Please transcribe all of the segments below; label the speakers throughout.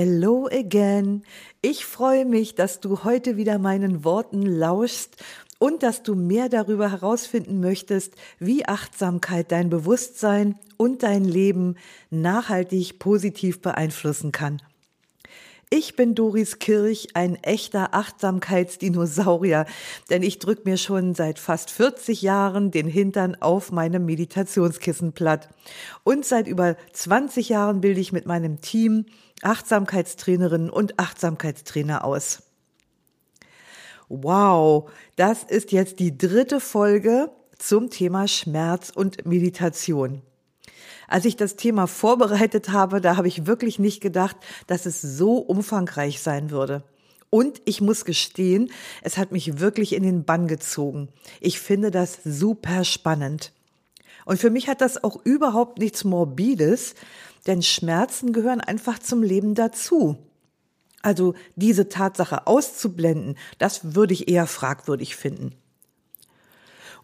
Speaker 1: Hello again. Ich freue mich, dass du heute wieder meinen Worten lauschst und dass du mehr darüber herausfinden möchtest, wie Achtsamkeit dein Bewusstsein und dein Leben nachhaltig positiv beeinflussen kann. Ich bin Doris Kirch, ein echter Achtsamkeitsdinosaurier, denn ich drück mir schon seit fast 40 Jahren den Hintern auf meinem Meditationskissen platt. Und seit über 20 Jahren bilde ich mit meinem Team Achtsamkeitstrainerinnen und Achtsamkeitstrainer aus. Wow, das ist jetzt die dritte Folge zum Thema Schmerz und Meditation. Als ich das Thema vorbereitet habe, da habe ich wirklich nicht gedacht, dass es so umfangreich sein würde. Und ich muss gestehen, es hat mich wirklich in den Bann gezogen. Ich finde das super spannend. Und für mich hat das auch überhaupt nichts Morbides, denn Schmerzen gehören einfach zum Leben dazu. Also diese Tatsache auszublenden, das würde ich eher fragwürdig finden.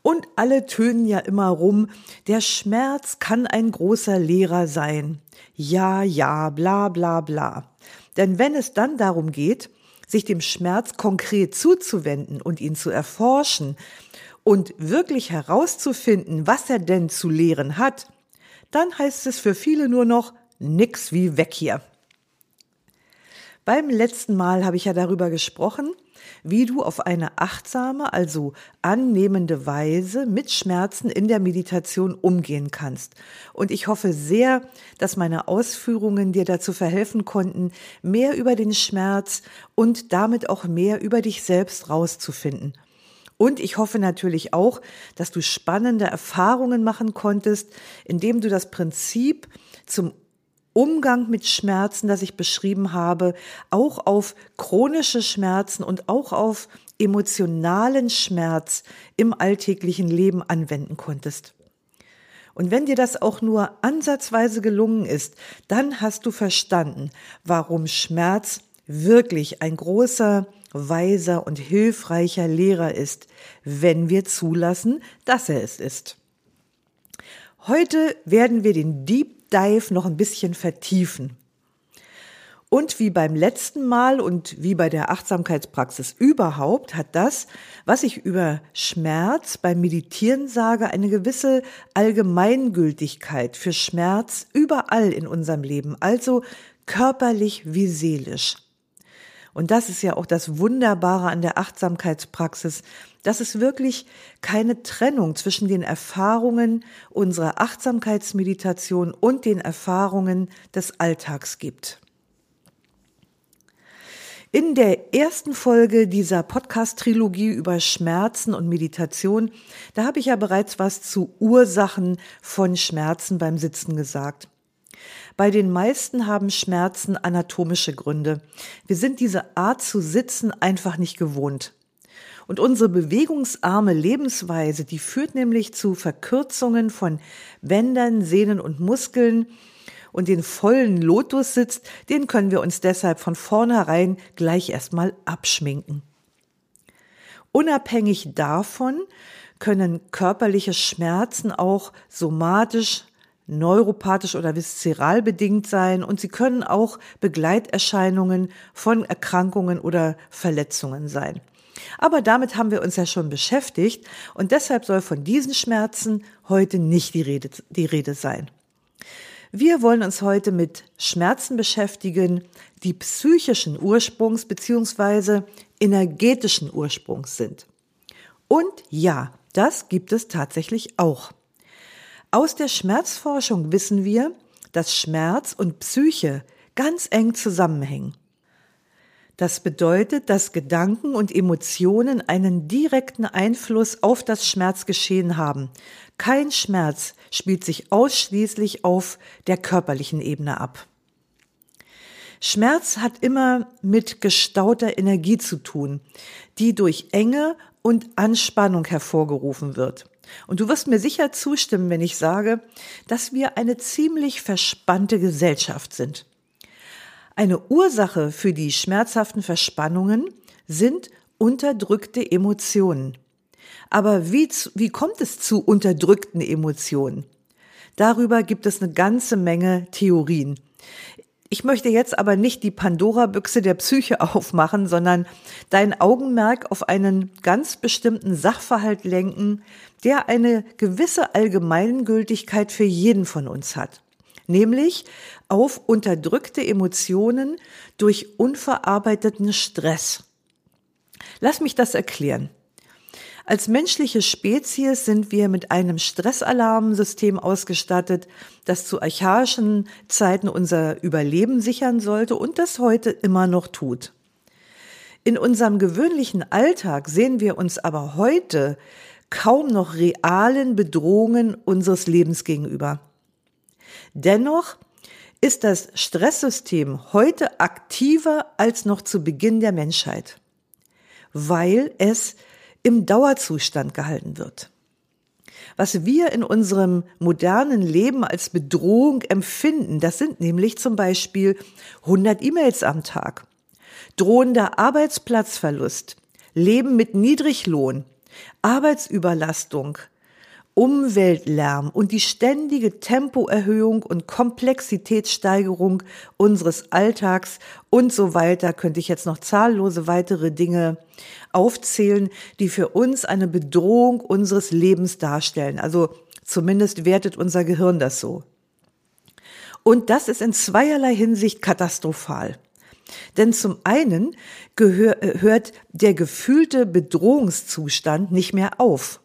Speaker 1: Und alle tönen ja immer rum, der Schmerz kann ein großer Lehrer sein. Ja, ja, bla bla bla. Denn wenn es dann darum geht, sich dem Schmerz konkret zuzuwenden und ihn zu erforschen und wirklich herauszufinden, was er denn zu lehren hat, dann heißt es für viele nur noch nix wie weg hier. Beim letzten Mal habe ich ja darüber gesprochen, wie du auf eine achtsame, also annehmende Weise mit Schmerzen in der Meditation umgehen kannst. Und ich hoffe sehr, dass meine Ausführungen dir dazu verhelfen konnten, mehr über den Schmerz und damit auch mehr über dich selbst rauszufinden. Und ich hoffe natürlich auch, dass du spannende Erfahrungen machen konntest, indem du das Prinzip zum Umgang mit Schmerzen, das ich beschrieben habe, auch auf chronische Schmerzen und auch auf emotionalen Schmerz im alltäglichen Leben anwenden konntest. Und wenn dir das auch nur ansatzweise gelungen ist, dann hast du verstanden, warum Schmerz wirklich ein großer, weiser und hilfreicher Lehrer ist, wenn wir zulassen, dass er es ist. Heute werden wir den Deep Dive noch ein bisschen vertiefen. Und wie beim letzten Mal und wie bei der Achtsamkeitspraxis überhaupt hat das, was ich über Schmerz beim Meditieren sage, eine gewisse Allgemeingültigkeit für Schmerz überall in unserem Leben, also körperlich wie seelisch. Und das ist ja auch das Wunderbare an der Achtsamkeitspraxis, dass es wirklich keine Trennung zwischen den Erfahrungen unserer Achtsamkeitsmeditation und den Erfahrungen des Alltags gibt. In der ersten Folge dieser Podcast-Trilogie über Schmerzen und Meditation, da habe ich ja bereits was zu Ursachen von Schmerzen beim Sitzen gesagt. Bei den meisten haben Schmerzen anatomische Gründe. Wir sind diese Art zu sitzen einfach nicht gewohnt. Und unsere bewegungsarme Lebensweise, die führt nämlich zu Verkürzungen von Bändern, Sehnen und Muskeln. Und den vollen Lotus sitzt, den können wir uns deshalb von vornherein gleich erstmal abschminken. Unabhängig davon können körperliche Schmerzen auch somatisch neuropathisch oder viszeral bedingt sein und sie können auch Begleiterscheinungen von Erkrankungen oder Verletzungen sein. Aber damit haben wir uns ja schon beschäftigt und deshalb soll von diesen Schmerzen heute nicht die Rede, die Rede sein. Wir wollen uns heute mit Schmerzen beschäftigen, die psychischen Ursprungs bzw. energetischen Ursprungs sind. Und ja, das gibt es tatsächlich auch. Aus der Schmerzforschung wissen wir, dass Schmerz und Psyche ganz eng zusammenhängen. Das bedeutet, dass Gedanken und Emotionen einen direkten Einfluss auf das Schmerzgeschehen haben. Kein Schmerz spielt sich ausschließlich auf der körperlichen Ebene ab. Schmerz hat immer mit gestauter Energie zu tun, die durch Enge und Anspannung hervorgerufen wird. Und du wirst mir sicher zustimmen, wenn ich sage, dass wir eine ziemlich verspannte Gesellschaft sind. Eine Ursache für die schmerzhaften Verspannungen sind unterdrückte Emotionen. Aber wie, wie kommt es zu unterdrückten Emotionen? Darüber gibt es eine ganze Menge Theorien. Ich möchte jetzt aber nicht die Pandora-Büchse der Psyche aufmachen, sondern dein Augenmerk auf einen ganz bestimmten Sachverhalt lenken, der eine gewisse Allgemeingültigkeit für jeden von uns hat. Nämlich auf unterdrückte Emotionen durch unverarbeiteten Stress. Lass mich das erklären. Als menschliche Spezies sind wir mit einem Stressalarmsystem ausgestattet, das zu archaischen Zeiten unser Überleben sichern sollte und das heute immer noch tut. In unserem gewöhnlichen Alltag sehen wir uns aber heute kaum noch realen Bedrohungen unseres Lebens gegenüber. Dennoch ist das Stresssystem heute aktiver als noch zu Beginn der Menschheit, weil es im Dauerzustand gehalten wird. Was wir in unserem modernen Leben als Bedrohung empfinden, das sind nämlich zum Beispiel 100 E-Mails am Tag, drohender Arbeitsplatzverlust, Leben mit Niedriglohn, Arbeitsüberlastung, Umweltlärm und die ständige Tempoerhöhung und Komplexitätssteigerung unseres Alltags und so weiter könnte ich jetzt noch zahllose weitere Dinge aufzählen, die für uns eine Bedrohung unseres Lebens darstellen. Also zumindest wertet unser Gehirn das so. Und das ist in zweierlei Hinsicht katastrophal. Denn zum einen gehör, hört der gefühlte Bedrohungszustand nicht mehr auf.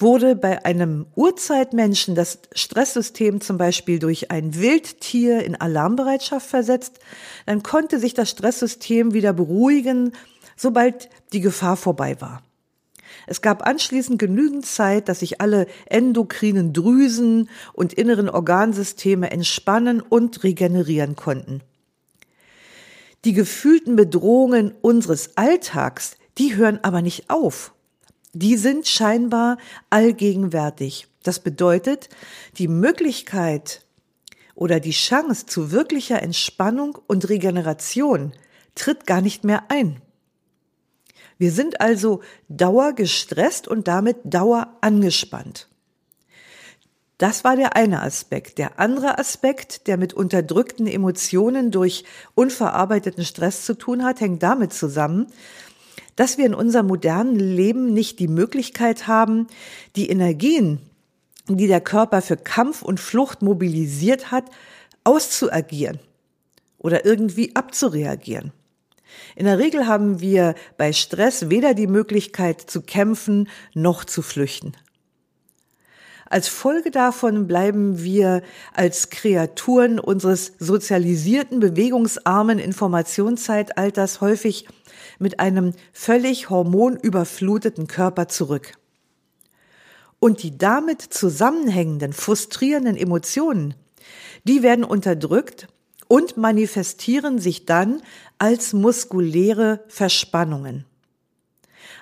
Speaker 1: Wurde bei einem Urzeitmenschen das Stresssystem zum Beispiel durch ein Wildtier in Alarmbereitschaft versetzt, dann konnte sich das Stresssystem wieder beruhigen, sobald die Gefahr vorbei war. Es gab anschließend genügend Zeit, dass sich alle endokrinen Drüsen und inneren Organsysteme entspannen und regenerieren konnten. Die gefühlten Bedrohungen unseres Alltags, die hören aber nicht auf die sind scheinbar allgegenwärtig. Das bedeutet, die Möglichkeit oder die Chance zu wirklicher Entspannung und Regeneration tritt gar nicht mehr ein. Wir sind also dauergestresst und damit dauer angespannt. Das war der eine Aspekt. Der andere Aspekt, der mit unterdrückten Emotionen durch unverarbeiteten Stress zu tun hat, hängt damit zusammen, dass wir in unserem modernen Leben nicht die Möglichkeit haben, die Energien, die der Körper für Kampf und Flucht mobilisiert hat, auszuagieren oder irgendwie abzureagieren. In der Regel haben wir bei Stress weder die Möglichkeit zu kämpfen noch zu flüchten. Als Folge davon bleiben wir als Kreaturen unseres sozialisierten, bewegungsarmen Informationszeitalters häufig mit einem völlig hormonüberfluteten Körper zurück. Und die damit zusammenhängenden, frustrierenden Emotionen, die werden unterdrückt und manifestieren sich dann als muskuläre Verspannungen.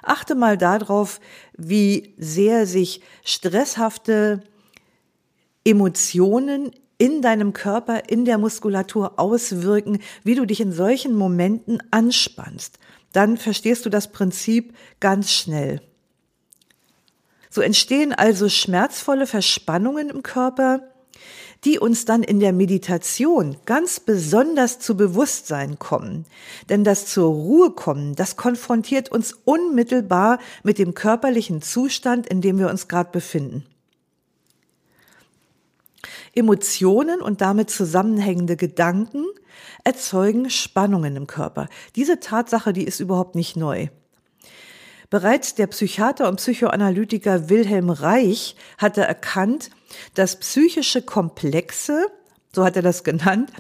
Speaker 1: Achte mal darauf, wie sehr sich stresshafte Emotionen in deinem Körper, in der Muskulatur auswirken, wie du dich in solchen Momenten anspannst dann verstehst du das Prinzip ganz schnell. So entstehen also schmerzvolle Verspannungen im Körper, die uns dann in der Meditation ganz besonders zu Bewusstsein kommen. Denn das zur Ruhe kommen, das konfrontiert uns unmittelbar mit dem körperlichen Zustand, in dem wir uns gerade befinden. Emotionen und damit zusammenhängende Gedanken erzeugen Spannungen im Körper. Diese Tatsache, die ist überhaupt nicht neu. Bereits der Psychiater und Psychoanalytiker Wilhelm Reich hatte erkannt, dass psychische Komplexe, so hat er das genannt,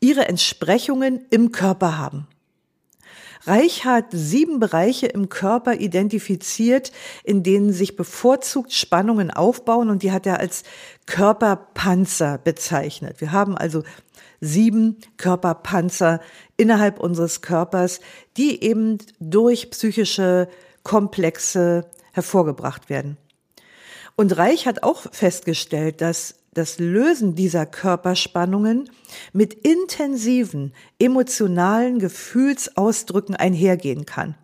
Speaker 1: ihre Entsprechungen im Körper haben. Reich hat sieben Bereiche im Körper identifiziert, in denen sich bevorzugt Spannungen aufbauen und die hat er als Körperpanzer bezeichnet. Wir haben also sieben Körperpanzer innerhalb unseres Körpers, die eben durch psychische Komplexe hervorgebracht werden. Und Reich hat auch festgestellt, dass das Lösen dieser Körperspannungen mit intensiven emotionalen Gefühlsausdrücken einhergehen kann.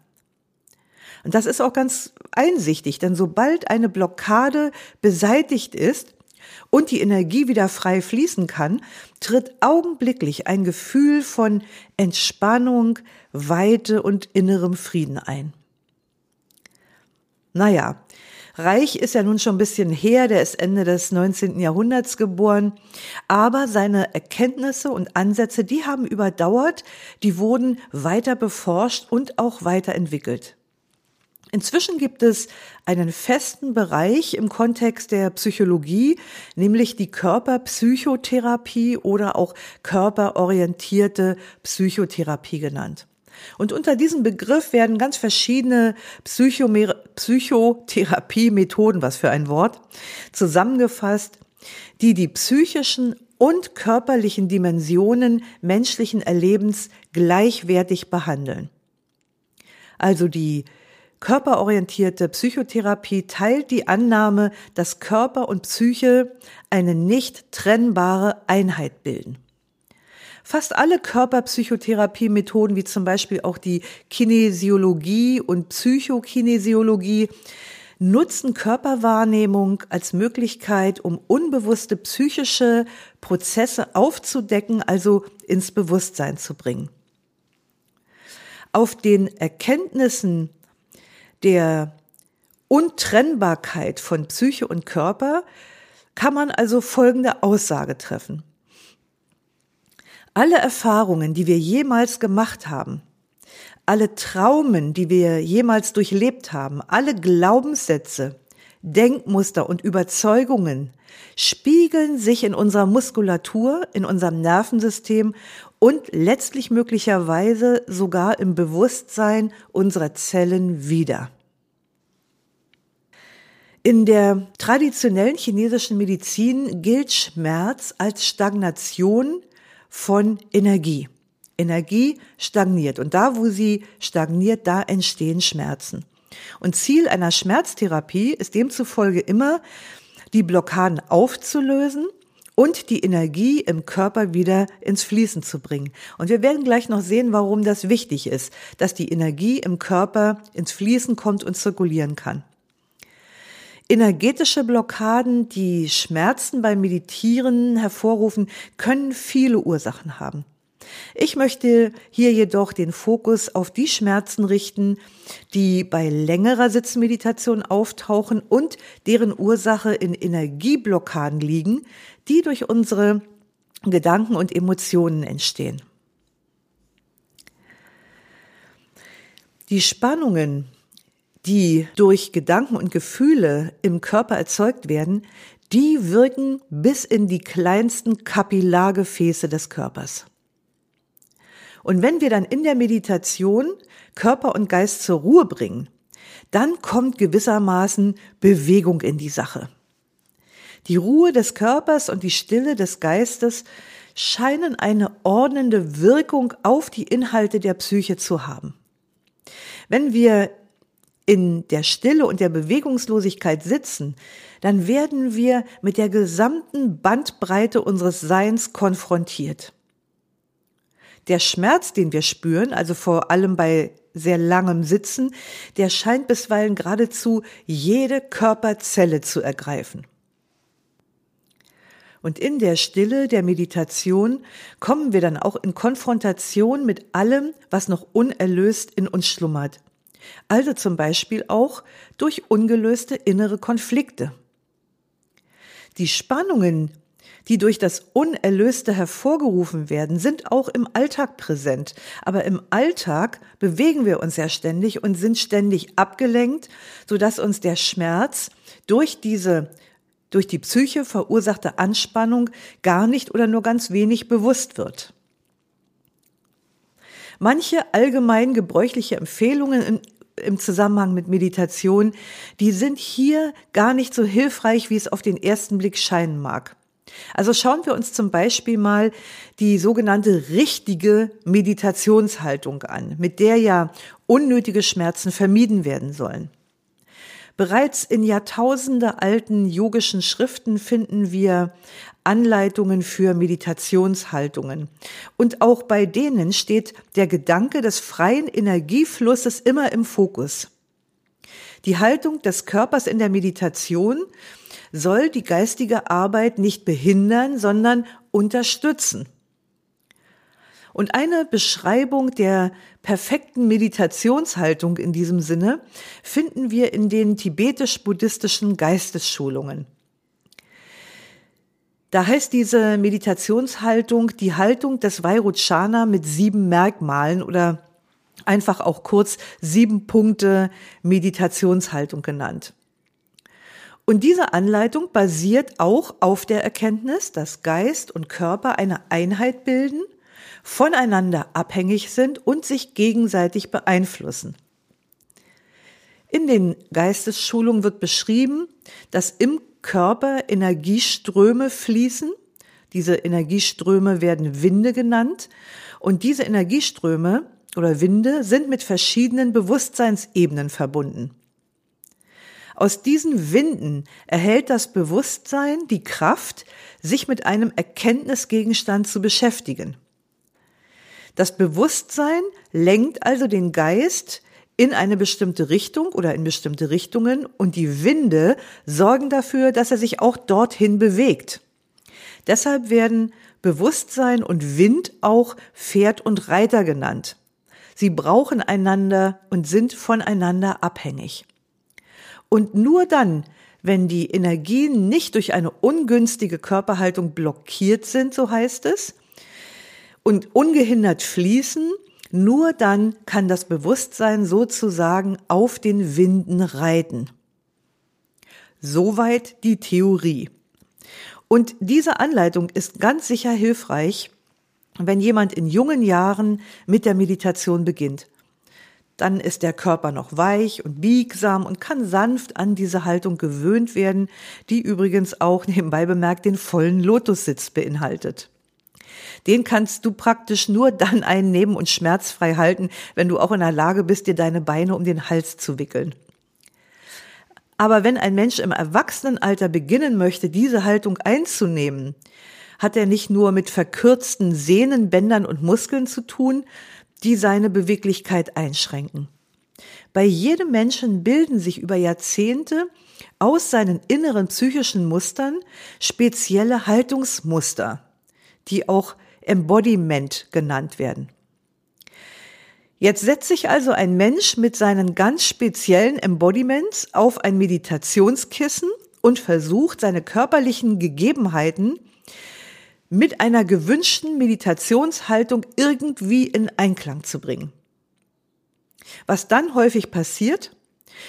Speaker 1: Und das ist auch ganz einsichtig, denn sobald eine Blockade beseitigt ist und die Energie wieder frei fließen kann, tritt augenblicklich ein Gefühl von Entspannung, Weite und innerem Frieden ein. Naja, Reich ist ja nun schon ein bisschen her, der ist Ende des 19. Jahrhunderts geboren, aber seine Erkenntnisse und Ansätze, die haben überdauert, die wurden weiter beforscht und auch weiterentwickelt. Inzwischen gibt es einen festen Bereich im Kontext der Psychologie, nämlich die Körperpsychotherapie oder auch körperorientierte Psychotherapie genannt. Und unter diesem Begriff werden ganz verschiedene Psychotherapie-Methoden, was für ein Wort, zusammengefasst, die die psychischen und körperlichen Dimensionen menschlichen Erlebens gleichwertig behandeln. Also die körperorientierte Psychotherapie teilt die Annahme, dass Körper und Psyche eine nicht trennbare Einheit bilden. Fast alle Körperpsychotherapie-Methoden, wie zum Beispiel auch die Kinesiologie und Psychokinesiologie, nutzen Körperwahrnehmung als Möglichkeit, um unbewusste psychische Prozesse aufzudecken, also ins Bewusstsein zu bringen. Auf den Erkenntnissen der Untrennbarkeit von Psyche und Körper kann man also folgende Aussage treffen. Alle Erfahrungen, die wir jemals gemacht haben, alle Traumen, die wir jemals durchlebt haben, alle Glaubenssätze, Denkmuster und Überzeugungen spiegeln sich in unserer Muskulatur, in unserem Nervensystem und letztlich möglicherweise sogar im Bewusstsein unserer Zellen wieder. In der traditionellen chinesischen Medizin gilt Schmerz als Stagnation von Energie. Energie stagniert und da, wo sie stagniert, da entstehen Schmerzen. Und Ziel einer Schmerztherapie ist demzufolge immer, die Blockaden aufzulösen und die Energie im Körper wieder ins Fließen zu bringen. Und wir werden gleich noch sehen, warum das wichtig ist, dass die Energie im Körper ins Fließen kommt und zirkulieren kann. Energetische Blockaden, die Schmerzen beim Meditieren hervorrufen, können viele Ursachen haben. Ich möchte hier jedoch den Fokus auf die Schmerzen richten, die bei längerer Sitzmeditation auftauchen und deren Ursache in Energieblockaden liegen, die durch unsere Gedanken und Emotionen entstehen. Die Spannungen, die durch Gedanken und Gefühle im Körper erzeugt werden, die wirken bis in die kleinsten Kapillargefäße des Körpers. Und wenn wir dann in der Meditation Körper und Geist zur Ruhe bringen, dann kommt gewissermaßen Bewegung in die Sache. Die Ruhe des Körpers und die Stille des Geistes scheinen eine ordnende Wirkung auf die Inhalte der Psyche zu haben. Wenn wir in der Stille und der Bewegungslosigkeit sitzen, dann werden wir mit der gesamten Bandbreite unseres Seins konfrontiert. Der Schmerz, den wir spüren, also vor allem bei sehr langem Sitzen, der scheint bisweilen geradezu jede Körperzelle zu ergreifen. Und in der Stille der Meditation kommen wir dann auch in Konfrontation mit allem, was noch unerlöst in uns schlummert also zum Beispiel auch durch ungelöste innere Konflikte. Die Spannungen, die durch das Unerlöste hervorgerufen werden, sind auch im Alltag präsent. Aber im Alltag bewegen wir uns ja ständig und sind ständig abgelenkt, sodass uns der Schmerz durch diese durch die Psyche verursachte Anspannung gar nicht oder nur ganz wenig bewusst wird. Manche allgemein gebräuchliche Empfehlungen im, Zusammenhang mit Meditation, die sind hier gar nicht so hilfreich, wie es auf den ersten Blick scheinen mag. Also schauen wir uns zum Beispiel mal die sogenannte richtige Meditationshaltung an, mit der ja unnötige Schmerzen vermieden werden sollen. Bereits in Jahrtausende alten yogischen Schriften finden wir Anleitungen für Meditationshaltungen. Und auch bei denen steht der Gedanke des freien Energieflusses immer im Fokus. Die Haltung des Körpers in der Meditation soll die geistige Arbeit nicht behindern, sondern unterstützen. Und eine Beschreibung der perfekten Meditationshaltung in diesem Sinne finden wir in den tibetisch-buddhistischen Geistesschulungen. Da heißt diese Meditationshaltung die Haltung des Vairochana mit sieben Merkmalen oder einfach auch kurz sieben Punkte Meditationshaltung genannt. Und diese Anleitung basiert auch auf der Erkenntnis, dass Geist und Körper eine Einheit bilden, voneinander abhängig sind und sich gegenseitig beeinflussen. In den Geistesschulungen wird beschrieben, dass im Körper Energieströme fließen. Diese Energieströme werden Winde genannt. Und diese Energieströme oder Winde sind mit verschiedenen Bewusstseinsebenen verbunden. Aus diesen Winden erhält das Bewusstsein die Kraft, sich mit einem Erkenntnisgegenstand zu beschäftigen. Das Bewusstsein lenkt also den Geist in eine bestimmte Richtung oder in bestimmte Richtungen und die Winde sorgen dafür, dass er sich auch dorthin bewegt. Deshalb werden Bewusstsein und Wind auch Pferd und Reiter genannt. Sie brauchen einander und sind voneinander abhängig. Und nur dann, wenn die Energien nicht durch eine ungünstige Körperhaltung blockiert sind, so heißt es, und ungehindert fließen, nur dann kann das Bewusstsein sozusagen auf den Winden reiten. Soweit die Theorie. Und diese Anleitung ist ganz sicher hilfreich, wenn jemand in jungen Jahren mit der Meditation beginnt. Dann ist der Körper noch weich und biegsam und kann sanft an diese Haltung gewöhnt werden, die übrigens auch nebenbei bemerkt den vollen Lotussitz beinhaltet. Den kannst du praktisch nur dann einnehmen und schmerzfrei halten, wenn du auch in der Lage bist, dir deine Beine um den Hals zu wickeln. Aber wenn ein Mensch im Erwachsenenalter beginnen möchte, diese Haltung einzunehmen, hat er nicht nur mit verkürzten Sehnen, Bändern und Muskeln zu tun, die seine Beweglichkeit einschränken. Bei jedem Menschen bilden sich über Jahrzehnte aus seinen inneren psychischen Mustern spezielle Haltungsmuster, die auch Embodiment genannt werden. Jetzt setzt sich also ein Mensch mit seinen ganz speziellen Embodiments auf ein Meditationskissen und versucht, seine körperlichen Gegebenheiten mit einer gewünschten Meditationshaltung irgendwie in Einklang zu bringen. Was dann häufig passiert,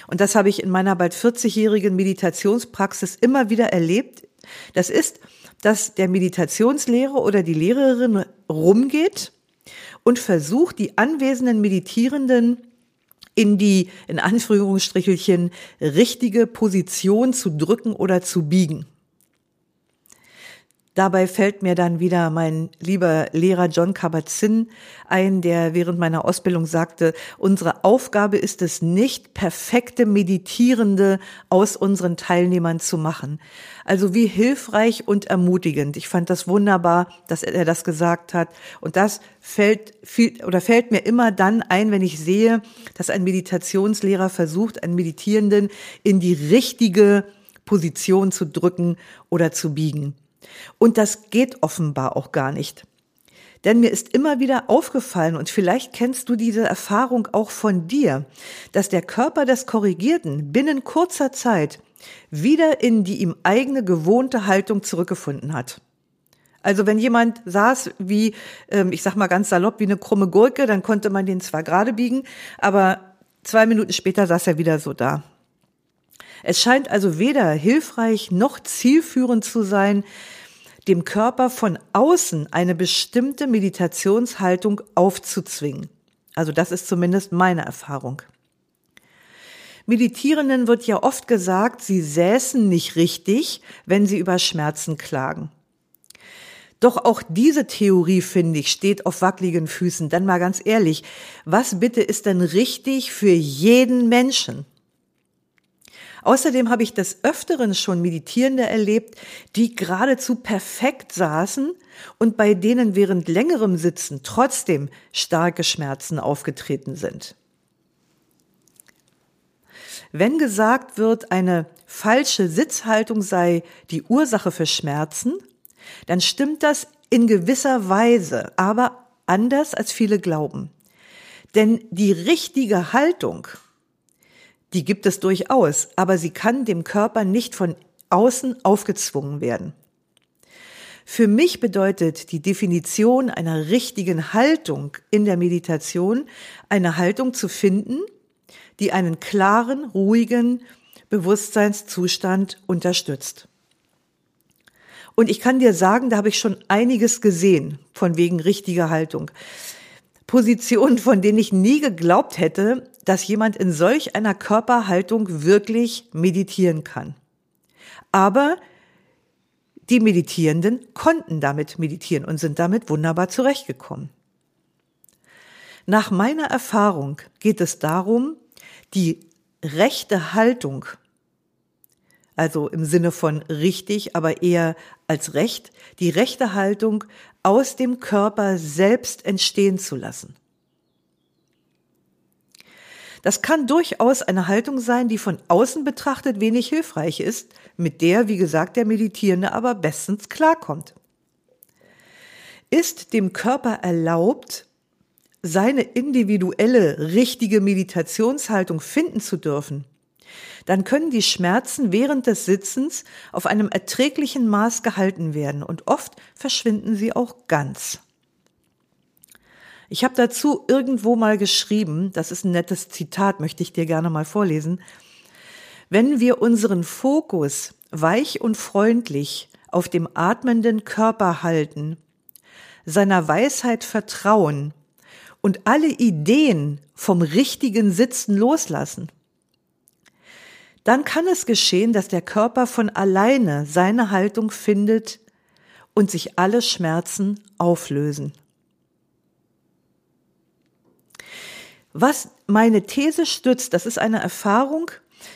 Speaker 1: und das habe ich in meiner bald 40-jährigen Meditationspraxis immer wieder erlebt, das ist, dass der Meditationslehrer oder die Lehrerin rumgeht und versucht, die anwesenden Meditierenden in die, in Anführungsstrichelchen, richtige Position zu drücken oder zu biegen. Dabei fällt mir dann wieder mein lieber Lehrer John Kabat-Zinn ein, der während meiner Ausbildung sagte, unsere Aufgabe ist es nicht, perfekte Meditierende aus unseren Teilnehmern zu machen. Also wie hilfreich und ermutigend. Ich fand das wunderbar, dass er das gesagt hat. Und das fällt viel, oder fällt mir immer dann ein, wenn ich sehe, dass ein Meditationslehrer versucht, einen Meditierenden in die richtige Position zu drücken oder zu biegen. Und das geht offenbar auch gar nicht. Denn mir ist immer wieder aufgefallen, und vielleicht kennst du diese Erfahrung auch von dir, dass der Körper des Korrigierten binnen kurzer Zeit wieder in die ihm eigene gewohnte Haltung zurückgefunden hat. Also wenn jemand saß wie, ähm, ich sag mal ganz salopp, wie eine krumme Gurke, dann konnte man den zwar gerade biegen, aber zwei Minuten später saß er wieder so da. Es scheint also weder hilfreich noch zielführend zu sein, dem Körper von außen eine bestimmte Meditationshaltung aufzuzwingen. Also das ist zumindest meine Erfahrung. Meditierenden wird ja oft gesagt, sie säßen nicht richtig, wenn sie über Schmerzen klagen. Doch auch diese Theorie, finde ich, steht auf wackeligen Füßen. Dann mal ganz ehrlich, was bitte ist denn richtig für jeden Menschen? Außerdem habe ich des Öfteren schon Meditierende erlebt, die geradezu perfekt saßen und bei denen während längerem Sitzen trotzdem starke Schmerzen aufgetreten sind. Wenn gesagt wird, eine falsche Sitzhaltung sei die Ursache für Schmerzen, dann stimmt das in gewisser Weise, aber anders als viele glauben. Denn die richtige Haltung, die gibt es durchaus, aber sie kann dem Körper nicht von außen aufgezwungen werden. Für mich bedeutet die Definition einer richtigen Haltung in der Meditation eine Haltung zu finden, die einen klaren, ruhigen Bewusstseinszustand unterstützt. Und ich kann dir sagen, da habe ich schon einiges gesehen von wegen richtiger Haltung. Positionen, von denen ich nie geglaubt hätte, dass jemand in solch einer Körperhaltung wirklich meditieren kann. Aber die Meditierenden konnten damit meditieren und sind damit wunderbar zurechtgekommen. Nach meiner Erfahrung geht es darum, die rechte Haltung, also im Sinne von richtig, aber eher als Recht, die rechte Haltung aus dem Körper selbst entstehen zu lassen. Das kann durchaus eine Haltung sein, die von außen betrachtet wenig hilfreich ist, mit der, wie gesagt, der Meditierende aber bestens klarkommt. Ist dem Körper erlaubt, seine individuelle, richtige Meditationshaltung finden zu dürfen, dann können die Schmerzen während des Sitzens auf einem erträglichen Maß gehalten werden und oft verschwinden sie auch ganz. Ich habe dazu irgendwo mal geschrieben, das ist ein nettes Zitat, möchte ich dir gerne mal vorlesen. Wenn wir unseren Fokus weich und freundlich auf dem atmenden Körper halten, seiner Weisheit vertrauen und alle Ideen vom richtigen Sitzen loslassen, dann kann es geschehen, dass der Körper von alleine seine Haltung findet und sich alle Schmerzen auflösen. Was meine These stützt, das ist eine Erfahrung,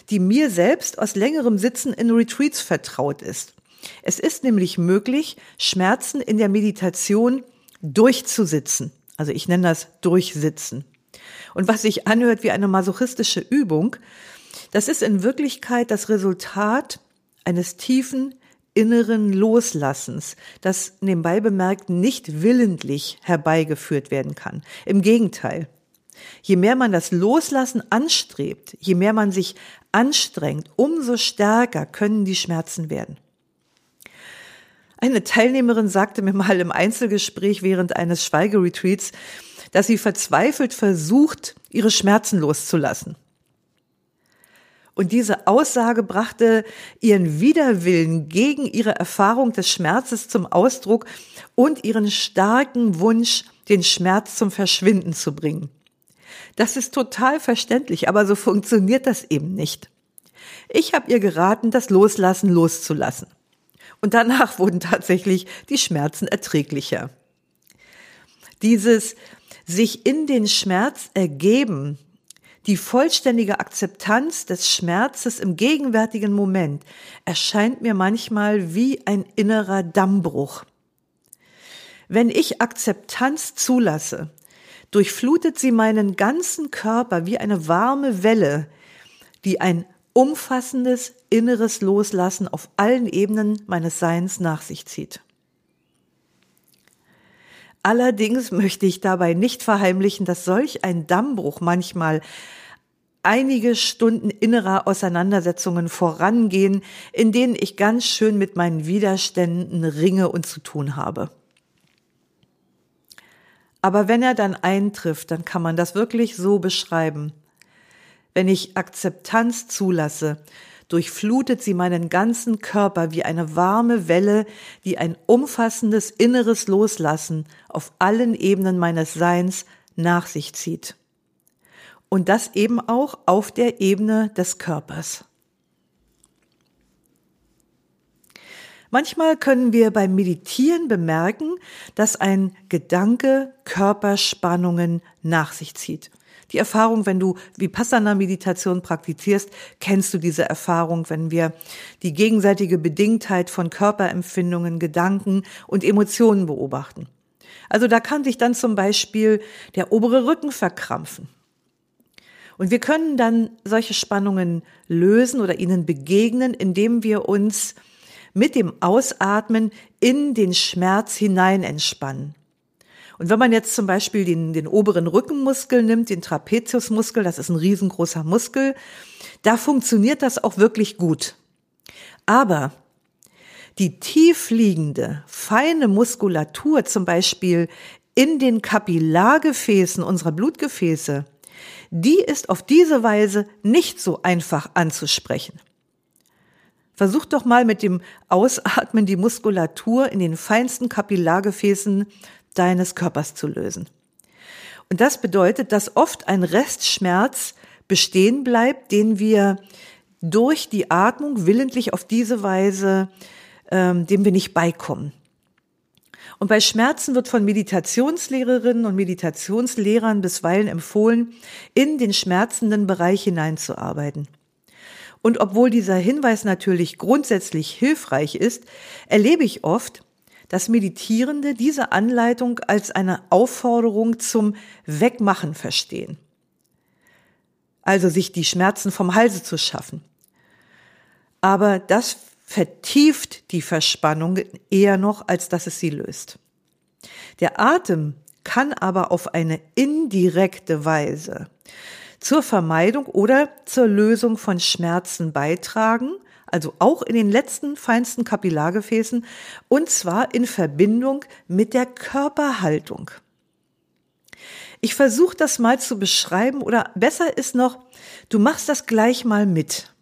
Speaker 1: die mir selbst aus längerem Sitzen in Retreats vertraut ist. Es ist nämlich möglich, Schmerzen in der Meditation durchzusitzen. Also ich nenne das Durchsitzen. Und was sich anhört wie eine masochistische Übung, das ist in Wirklichkeit das Resultat eines tiefen inneren Loslassens, das nebenbei bemerkt nicht willentlich herbeigeführt werden kann. Im Gegenteil. Je mehr man das Loslassen anstrebt, je mehr man sich anstrengt, umso stärker können die Schmerzen werden. Eine Teilnehmerin sagte mir mal im Einzelgespräch während eines Schweigeretreats, dass sie verzweifelt versucht, ihre Schmerzen loszulassen. Und diese Aussage brachte ihren Widerwillen gegen ihre Erfahrung des Schmerzes zum Ausdruck und ihren starken Wunsch, den Schmerz zum Verschwinden zu bringen. Das ist total verständlich, aber so funktioniert das eben nicht. Ich habe ihr geraten, das Loslassen loszulassen. Und danach wurden tatsächlich die Schmerzen erträglicher. Dieses sich in den Schmerz ergeben, die vollständige Akzeptanz des Schmerzes im gegenwärtigen Moment erscheint mir manchmal wie ein innerer Dammbruch. Wenn ich Akzeptanz zulasse, durchflutet sie meinen ganzen Körper wie eine warme Welle, die ein umfassendes inneres Loslassen auf allen Ebenen meines Seins nach sich zieht. Allerdings möchte ich dabei nicht verheimlichen, dass solch ein Dammbruch manchmal einige Stunden innerer Auseinandersetzungen vorangehen, in denen ich ganz schön mit meinen Widerständen ringe und zu tun habe. Aber wenn er dann eintrifft, dann kann man das wirklich so beschreiben wenn ich Akzeptanz zulasse, durchflutet sie meinen ganzen Körper wie eine warme Welle, die ein umfassendes inneres Loslassen auf allen Ebenen meines Seins nach sich zieht. Und das eben auch auf der Ebene des Körpers. Manchmal können wir beim Meditieren bemerken, dass ein Gedanke Körperspannungen nach sich zieht. Die Erfahrung, wenn du Vipassana-Meditation praktizierst, kennst du diese Erfahrung, wenn wir die gegenseitige Bedingtheit von Körperempfindungen, Gedanken und Emotionen beobachten. Also da kann sich dann zum Beispiel der obere Rücken verkrampfen. Und wir können dann solche Spannungen lösen oder ihnen begegnen, indem wir uns mit dem Ausatmen in den Schmerz hinein entspannen. Und wenn man jetzt zum Beispiel den, den oberen Rückenmuskel nimmt, den Trapeziusmuskel, das ist ein riesengroßer Muskel, da funktioniert das auch wirklich gut. Aber die tiefliegende, feine Muskulatur, zum Beispiel in den Kapillargefäßen unserer Blutgefäße, die ist auf diese Weise nicht so einfach anzusprechen. Versuch doch mal mit dem Ausatmen die Muskulatur in den feinsten Kapillargefäßen deines Körpers zu lösen. Und das bedeutet, dass oft ein Restschmerz bestehen bleibt, den wir durch die Atmung willentlich auf diese Weise, ähm, dem wir nicht beikommen. Und bei Schmerzen wird von Meditationslehrerinnen und Meditationslehrern bisweilen empfohlen, in den schmerzenden Bereich hineinzuarbeiten. Und obwohl dieser Hinweis natürlich grundsätzlich hilfreich ist, erlebe ich oft, dass Meditierende diese Anleitung als eine Aufforderung zum Wegmachen verstehen. Also sich die Schmerzen vom Halse zu schaffen. Aber das vertieft die Verspannung eher noch, als dass es sie löst. Der Atem kann aber auf eine indirekte Weise zur Vermeidung oder zur Lösung von Schmerzen beitragen, also auch in den letzten feinsten Kapillargefäßen, und zwar in Verbindung mit der Körperhaltung. Ich versuche das mal zu beschreiben oder besser ist noch, du machst das gleich mal mit.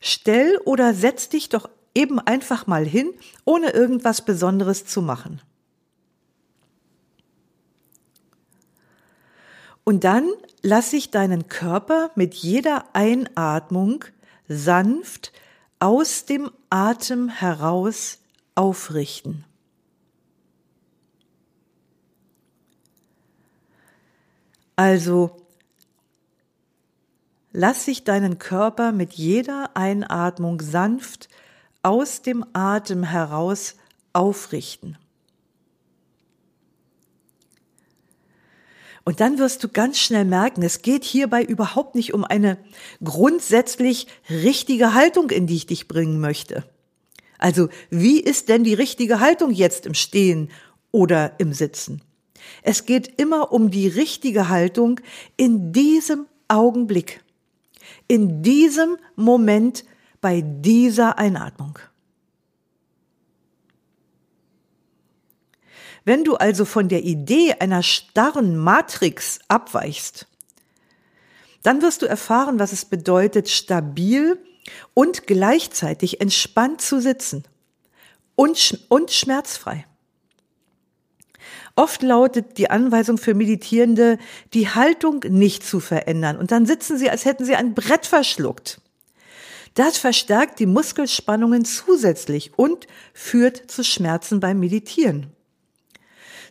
Speaker 1: Stell oder setz dich doch eben einfach mal hin, ohne irgendwas Besonderes zu machen. Und dann lass ich deinen Körper mit jeder Einatmung sanft aus dem Atem heraus aufrichten. Also lass sich deinen Körper mit jeder Einatmung sanft aus dem Atem heraus aufrichten. Und dann wirst du ganz schnell merken, es geht hierbei überhaupt nicht um eine grundsätzlich richtige Haltung, in die ich dich bringen möchte. Also, wie ist denn die richtige Haltung jetzt im Stehen oder im Sitzen? Es geht immer um die richtige Haltung in diesem Augenblick, in diesem Moment bei dieser Einatmung. Wenn du also von der Idee einer starren Matrix abweichst, dann wirst du erfahren, was es bedeutet, stabil und gleichzeitig entspannt zu sitzen und, und schmerzfrei. Oft lautet die Anweisung für Meditierende, die Haltung nicht zu verändern. Und dann sitzen sie, als hätten sie ein Brett verschluckt. Das verstärkt die Muskelspannungen zusätzlich und führt zu Schmerzen beim Meditieren.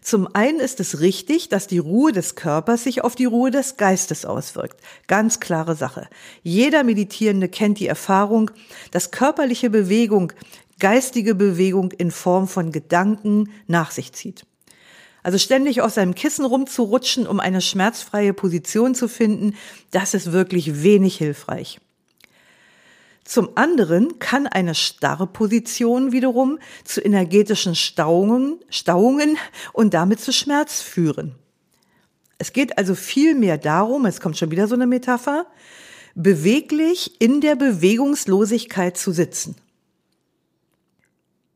Speaker 1: Zum einen ist es richtig, dass die Ruhe des Körpers sich auf die Ruhe des Geistes auswirkt. Ganz klare Sache. Jeder Meditierende kennt die Erfahrung, dass körperliche Bewegung geistige Bewegung in Form von Gedanken nach sich zieht. Also ständig auf seinem Kissen rumzurutschen, um eine schmerzfreie Position zu finden, das ist wirklich wenig hilfreich. Zum anderen kann eine starre Position wiederum zu energetischen Stauungen, Stauungen und damit zu Schmerz führen. Es geht also vielmehr darum, es kommt schon wieder so eine Metapher, beweglich in der Bewegungslosigkeit zu sitzen.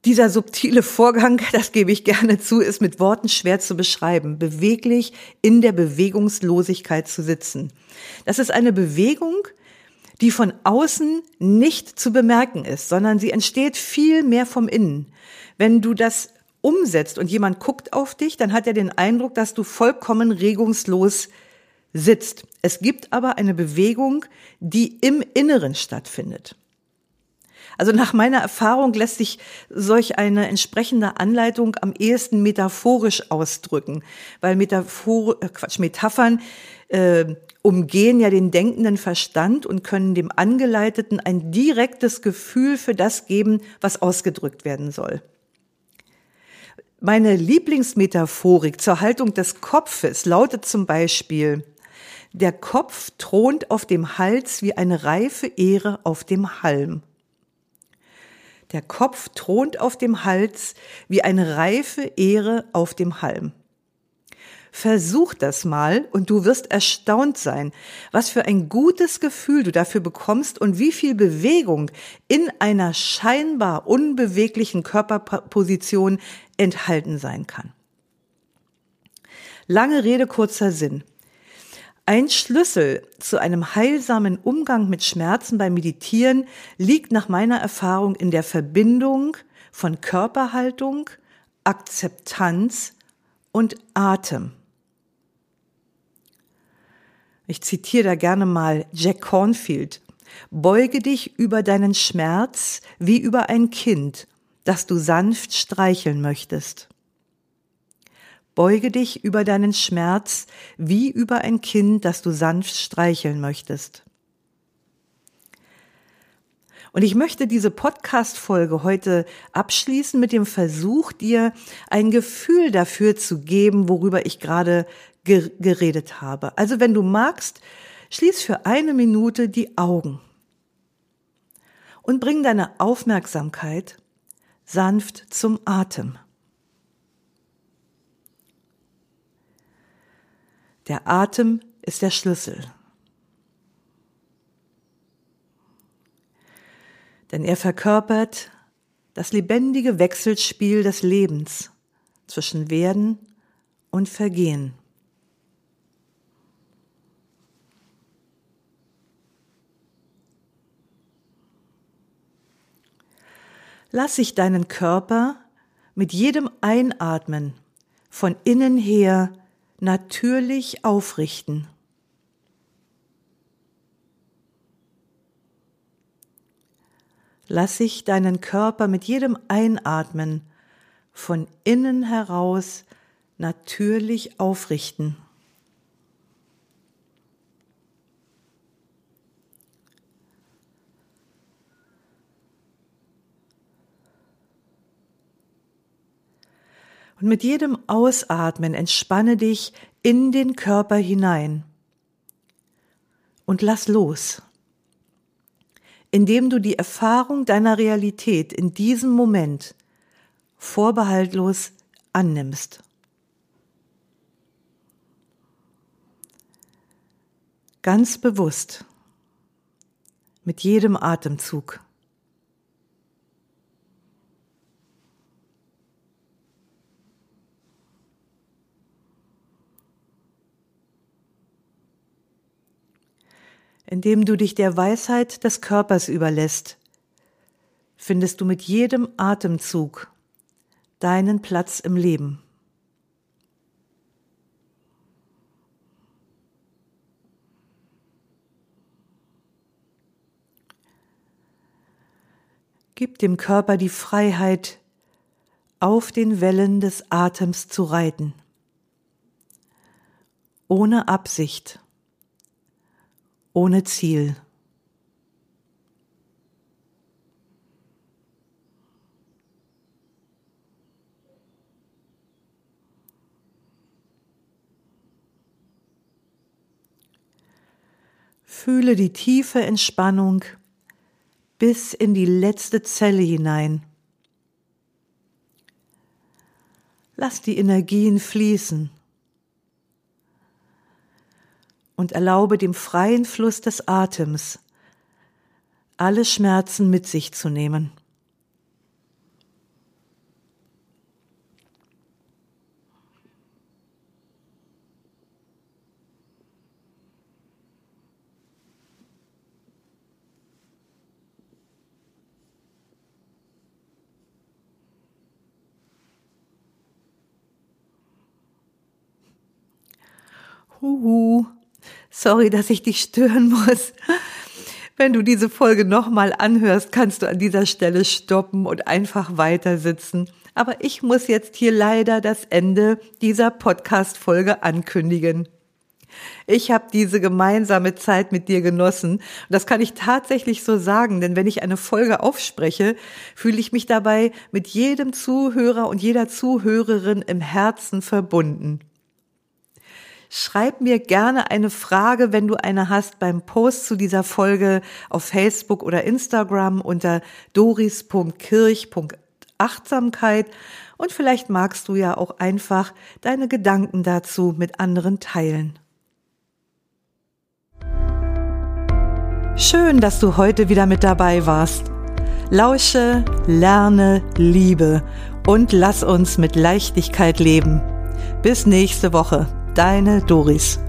Speaker 1: Dieser subtile Vorgang, das gebe ich gerne zu, ist mit Worten schwer zu beschreiben. Beweglich in der Bewegungslosigkeit zu sitzen. Das ist eine Bewegung, die von außen nicht zu bemerken ist, sondern sie entsteht viel mehr vom Innen. Wenn du das umsetzt und jemand guckt auf dich, dann hat er den Eindruck, dass du vollkommen regungslos sitzt. Es gibt aber eine Bewegung, die im Inneren stattfindet. Also nach meiner Erfahrung lässt sich solch eine entsprechende Anleitung am ehesten metaphorisch ausdrücken, weil Metaphor, äh Quatsch, Metaphern äh, umgehen ja den denkenden Verstand und können dem Angeleiteten ein direktes Gefühl für das geben, was ausgedrückt werden soll. Meine Lieblingsmetaphorik zur Haltung des Kopfes lautet zum Beispiel, der Kopf thront auf dem Hals wie eine reife Ehre auf dem Halm. Der Kopf thront auf dem Hals wie eine reife Ehre auf dem Halm. Versuch das mal und du wirst erstaunt sein, was für ein gutes Gefühl du dafür bekommst und wie viel Bewegung in einer scheinbar unbeweglichen Körperposition enthalten sein kann. Lange Rede, kurzer Sinn. Ein Schlüssel zu einem heilsamen Umgang mit Schmerzen beim Meditieren liegt nach meiner Erfahrung in der Verbindung von Körperhaltung, Akzeptanz und Atem. Ich zitiere da gerne mal Jack Cornfield. Beuge dich über deinen Schmerz wie über ein Kind, das du sanft streicheln möchtest. Beuge dich über deinen Schmerz wie über ein Kind, das du sanft streicheln möchtest. Und ich möchte diese Podcast-Folge heute abschließen mit dem Versuch, dir ein Gefühl dafür zu geben, worüber ich gerade geredet habe. Also wenn du magst, schließ für eine Minute die Augen und bring deine Aufmerksamkeit sanft zum Atem. Der Atem ist der Schlüssel. Denn er verkörpert das lebendige Wechselspiel des Lebens zwischen Werden und Vergehen. Lass sich deinen Körper mit jedem Einatmen von innen her natürlich aufrichten. Lass sich deinen Körper mit jedem Einatmen von innen heraus natürlich aufrichten. Und mit jedem Ausatmen entspanne dich in den Körper hinein und lass los, indem du die Erfahrung deiner Realität in diesem Moment vorbehaltlos annimmst. Ganz bewusst, mit jedem Atemzug. Indem du dich der Weisheit des Körpers überlässt, findest du mit jedem Atemzug deinen Platz im Leben. Gib dem Körper die Freiheit, auf den Wellen des Atems zu reiten, ohne Absicht ohne Ziel. Fühle die tiefe Entspannung bis in die letzte Zelle hinein. Lass die Energien fließen und erlaube dem freien Fluss des Atems, alle Schmerzen mit sich zu nehmen. Huhu. Sorry, dass ich dich stören muss. Wenn du diese Folge nochmal anhörst, kannst du an dieser Stelle stoppen und einfach weiter sitzen. Aber ich muss jetzt hier leider das Ende dieser Podcast-Folge ankündigen. Ich habe diese gemeinsame Zeit mit dir genossen. Das kann ich tatsächlich so sagen, denn wenn ich eine Folge aufspreche, fühle ich mich dabei mit jedem Zuhörer und jeder Zuhörerin im Herzen verbunden. Schreib mir gerne eine Frage, wenn du eine hast, beim Post zu dieser Folge auf Facebook oder Instagram unter doris.kirch.achtsamkeit und vielleicht magst du ja auch einfach deine Gedanken dazu mit anderen teilen. Schön, dass du heute wieder mit dabei warst. Lausche, lerne, liebe und lass uns mit Leichtigkeit leben. Bis nächste Woche. Deine Doris.